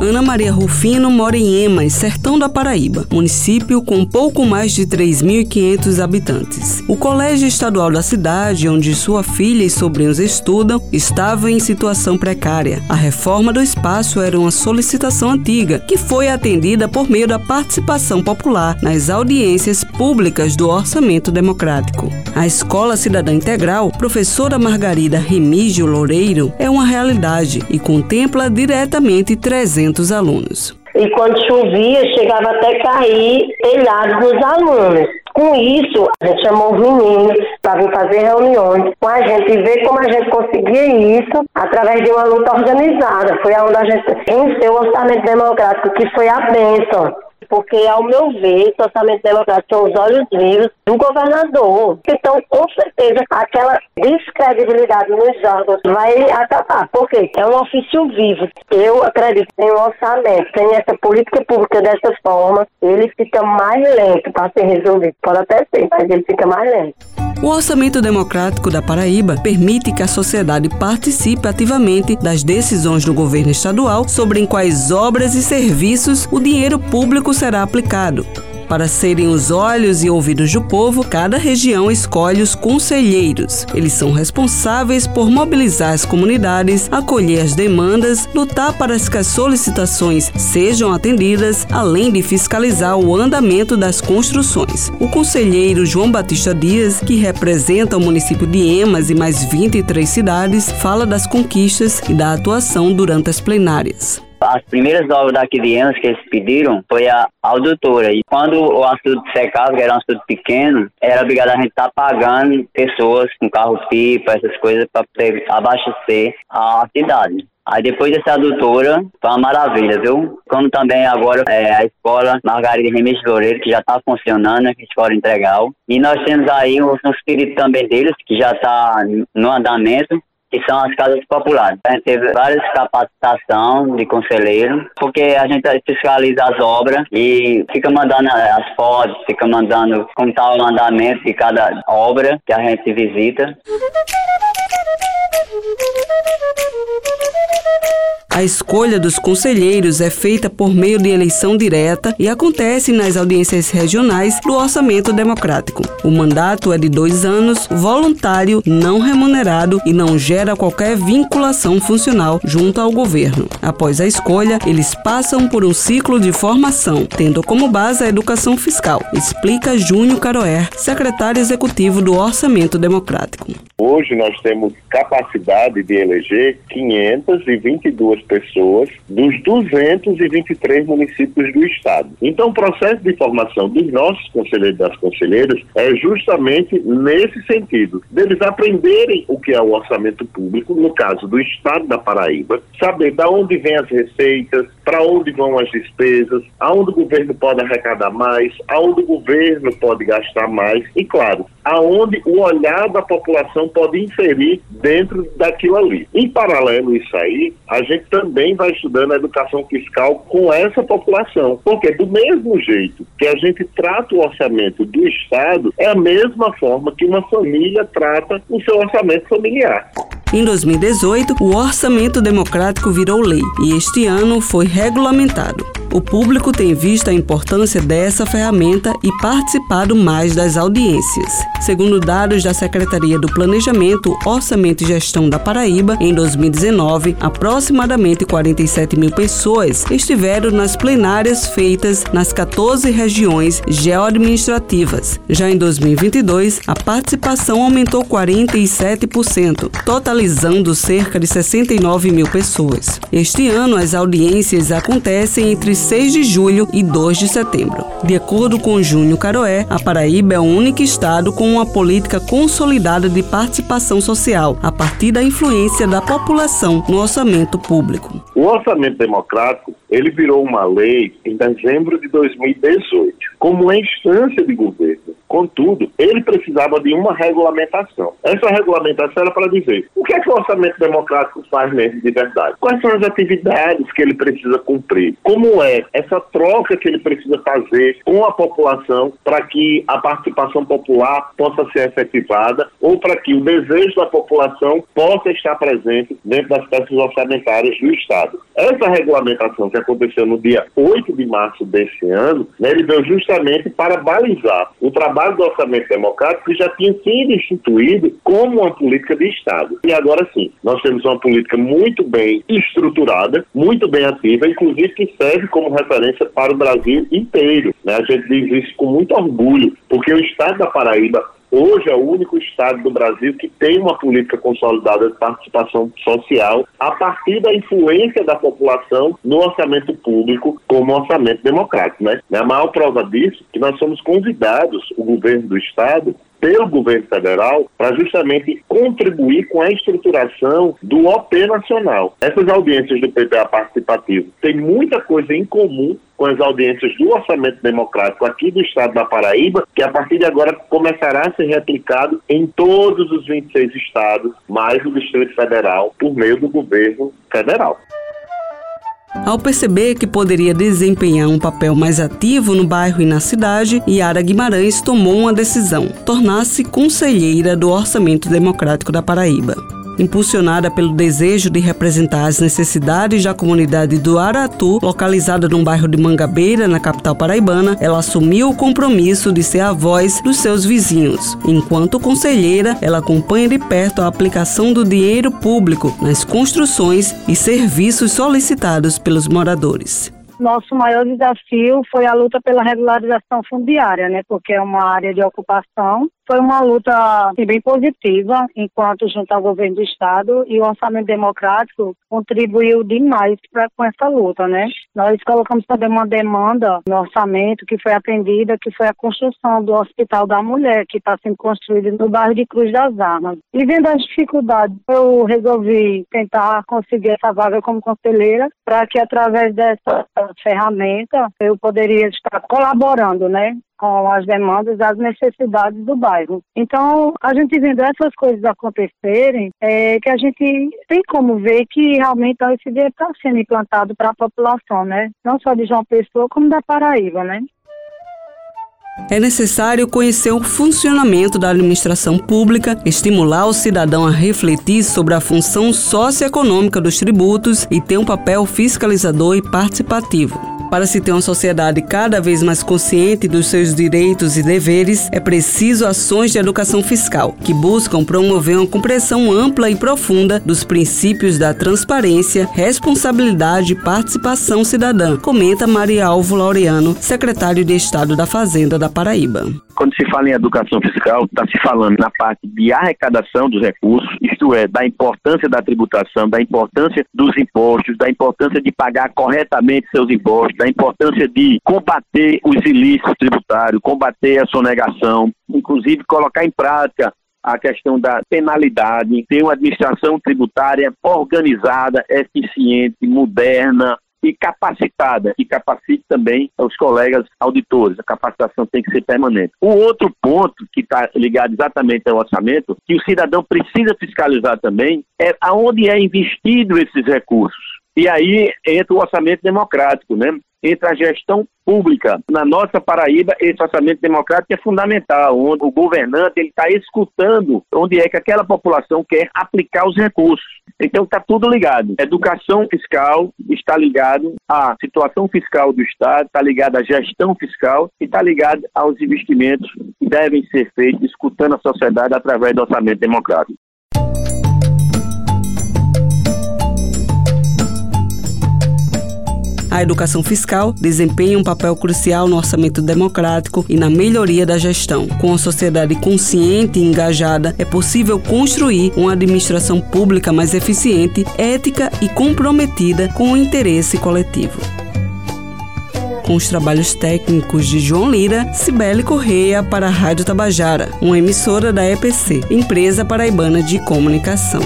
Ana Maria Rufino mora em Emas, sertão da Paraíba, município com pouco mais de 3.500 habitantes. O colégio estadual da cidade, onde sua filha e sobrinhos estudam, estava em situação precária. A reforma do espaço era uma solicitação antiga, que foi atendida por meio da participação popular nas audiências públicas do orçamento democrático. A Escola Cidadã Integral, professora Margarida Remígio Loureiro, é uma realidade e contempla diretamente 300 alunos. E quando chovia, chegava até cair telhado dos alunos. Com isso, a gente chamou os meninos para vir fazer reuniões com a gente e ver como a gente conseguia isso através de uma luta organizada. Foi onde a gente venceu o orçamento democrático, que foi a bênção porque, ao meu ver, o orçamento democrático são os olhos vivos do governador. Então, com certeza, aquela descredibilidade nos órgãos vai acabar. Por quê? É um ofício vivo. Eu acredito em um orçamento. Sem essa política pública dessa forma, ele fica mais lento para ser resolvido. Pode até ser, mas ele fica mais lento. O Orçamento Democrático da Paraíba permite que a sociedade participe ativamente das decisões do governo estadual sobre em quais obras e serviços o dinheiro público será aplicado. Para serem os olhos e ouvidos do povo, cada região escolhe os conselheiros. Eles são responsáveis por mobilizar as comunidades, acolher as demandas, lutar para que as solicitações sejam atendidas, além de fiscalizar o andamento das construções. O conselheiro João Batista Dias, que representa o município de Emas e mais 23 cidades, fala das conquistas e da atuação durante as plenárias. As primeiras obras daqui de Enos que eles pediram foi a auditora. E quando o açude secava, que era um açude pequeno, era obrigado a gente estar tá pagando pessoas com carro-pipa, essas coisas, para poder abastecer a cidade. Aí depois dessa adutora, foi uma maravilha, viu? Como também agora é, a escola Margarida Remes Loureiro, que já está funcionando, a escola integral. E nós temos aí um, um espírito também deles, que já está no andamento que são as casas populares. A gente teve várias capacitações de conselheiro, porque a gente fiscaliza as obras e fica mandando as fotos, fica mandando como está o andamento de cada obra que a gente visita. A escolha dos conselheiros é feita por meio de eleição direta e acontece nas audiências regionais do Orçamento Democrático. O mandato é de dois anos, voluntário, não remunerado e não gera qualquer vinculação funcional junto ao governo. Após a escolha, eles passam por um ciclo de formação, tendo como base a educação fiscal, explica Júnior Caroer, secretário executivo do Orçamento Democrático. Hoje nós temos capacidade de eleger 522 pessoas dos 223 municípios do estado. Então, o processo de formação dos nossos conselheiros e das conselheiras é justamente nesse sentido, deles aprenderem o que é o orçamento público, no caso do estado da Paraíba, saber de onde vêm as receitas, para onde vão as despesas, aonde o governo pode arrecadar mais, aonde o governo pode gastar mais e, claro, aonde o olhar da população pode inferir dentro daquilo ali. Em paralelo a isso aí, a gente também vai estudando a educação fiscal com essa população, porque do mesmo jeito que a gente trata o orçamento do Estado, é a mesma forma que uma família trata o seu orçamento familiar. Em 2018, o orçamento democrático virou lei e este ano foi regulamentado. O público tem visto a importância dessa ferramenta e participado mais das audiências. Segundo dados da Secretaria do Planejamento, Orçamento e Gestão da Paraíba, em 2019, aproximadamente 47 mil pessoas estiveram nas plenárias feitas nas 14 regiões geoadministrativas. Já em 2022, a participação aumentou 47%, totalizando cerca de 69 mil pessoas. Este ano, as audiências acontecem entre 6 de julho e 2 de setembro. De acordo com Júnior Caroé, a Paraíba é o único estado com uma política consolidada de participação social, a partir da influência da população no orçamento público. O orçamento democrático, ele virou uma lei em dezembro de 2018, como uma instância de governo Contudo, ele precisava de uma regulamentação. Essa regulamentação era para dizer o que é que o orçamento democrático faz mesmo de verdade? Quais são as atividades que ele precisa cumprir? Como é essa troca que ele precisa fazer com a população para que a participação popular possa ser efetivada ou para que o desejo da população possa estar presente dentro das peças orçamentárias do Estado. Essa regulamentação que aconteceu no dia 8 de março desse ano, né, ele veio justamente para balizar o trabalho do orçamento democrático que já tinha sido instituído como uma política de Estado. E agora sim, nós temos uma política muito bem estruturada, muito bem ativa, inclusive que serve como referência para o Brasil inteiro. Né? A gente diz isso com muito orgulho, porque o Estado da Paraíba Hoje é o único estado do Brasil que tem uma política consolidada de participação social a partir da influência da população no orçamento público como orçamento democrático. Né? A maior prova disso é que nós somos convidados, o governo do estado, pelo governo federal para justamente contribuir com a estruturação do OP nacional. Essas audiências do PPA participativo têm muita coisa em comum com as audiências do orçamento democrático aqui do estado da Paraíba, que a partir de agora começará a ser replicado em todos os 26 estados, mais o Distrito Federal, por meio do governo federal. Ao perceber que poderia desempenhar um papel mais ativo no bairro e na cidade, Yara Guimarães tomou uma decisão: tornar-se conselheira do Orçamento Democrático da Paraíba. Impulsionada pelo desejo de representar as necessidades da comunidade do Aratu, localizada no bairro de Mangabeira, na capital paraibana, ela assumiu o compromisso de ser a voz dos seus vizinhos. Enquanto conselheira, ela acompanha de perto a aplicação do dinheiro público nas construções e serviços solicitados pelos moradores. Nosso maior desafio foi a luta pela regularização fundiária, né? Porque é uma área de ocupação foi uma luta assim, bem positiva, enquanto junto ao governo do Estado e o orçamento democrático contribuiu demais pra, com essa luta, né? Nós colocamos também uma demanda no orçamento que foi atendida, que foi a construção do Hospital da Mulher, que está sendo construído no bairro de Cruz das Armas. E vendo as dificuldades, eu resolvi tentar conseguir essa vaga como conselheira para que através dessa ferramenta eu poderia estar colaborando, né, com as demandas, as necessidades do bairro. Então, a gente vendo essas coisas acontecerem, é que a gente tem como ver que realmente esse dinheiro está sendo implantado para a população, né? Não só de João Pessoa, como da Paraíba, né? É necessário conhecer o funcionamento da administração pública, estimular o cidadão a refletir sobre a função socioeconômica dos tributos e ter um papel fiscalizador e participativo. Para se ter uma sociedade cada vez mais consciente dos seus direitos e deveres, é preciso ações de educação fiscal, que buscam promover uma compreensão ampla e profunda dos princípios da transparência, responsabilidade e participação cidadã, comenta Maria Alvo Laureano, secretário de Estado da Fazenda da Paraíba. Quando se fala em educação fiscal, está se falando na parte de arrecadação dos recursos, isto é, da importância da tributação, da importância dos impostos, da importância de pagar corretamente seus impostos, da importância de combater os ilícitos tributários, combater a sonegação, inclusive colocar em prática a questão da penalidade, ter uma administração tributária organizada, eficiente, moderna, e capacitada, e capacite também os colegas auditores. A capacitação tem que ser permanente. O outro ponto que está ligado exatamente ao orçamento, que o cidadão precisa fiscalizar também, é aonde é investido esses recursos. E aí entra o orçamento democrático, né? entre a gestão pública. Na nossa Paraíba, esse orçamento democrático é fundamental, onde o governante está escutando onde é que aquela população quer aplicar os recursos. Então está tudo ligado. Educação fiscal está ligado à situação fiscal do Estado, está ligado à gestão fiscal e está ligado aos investimentos que devem ser feitos escutando a sociedade através do orçamento democrático. A educação fiscal desempenha um papel crucial no orçamento democrático e na melhoria da gestão. Com a sociedade consciente e engajada, é possível construir uma administração pública mais eficiente, ética e comprometida com o interesse coletivo com os trabalhos técnicos de João Lira, Cibele Correia para a Rádio Tabajara, uma emissora da EPC, Empresa Paraibana de Comunicação.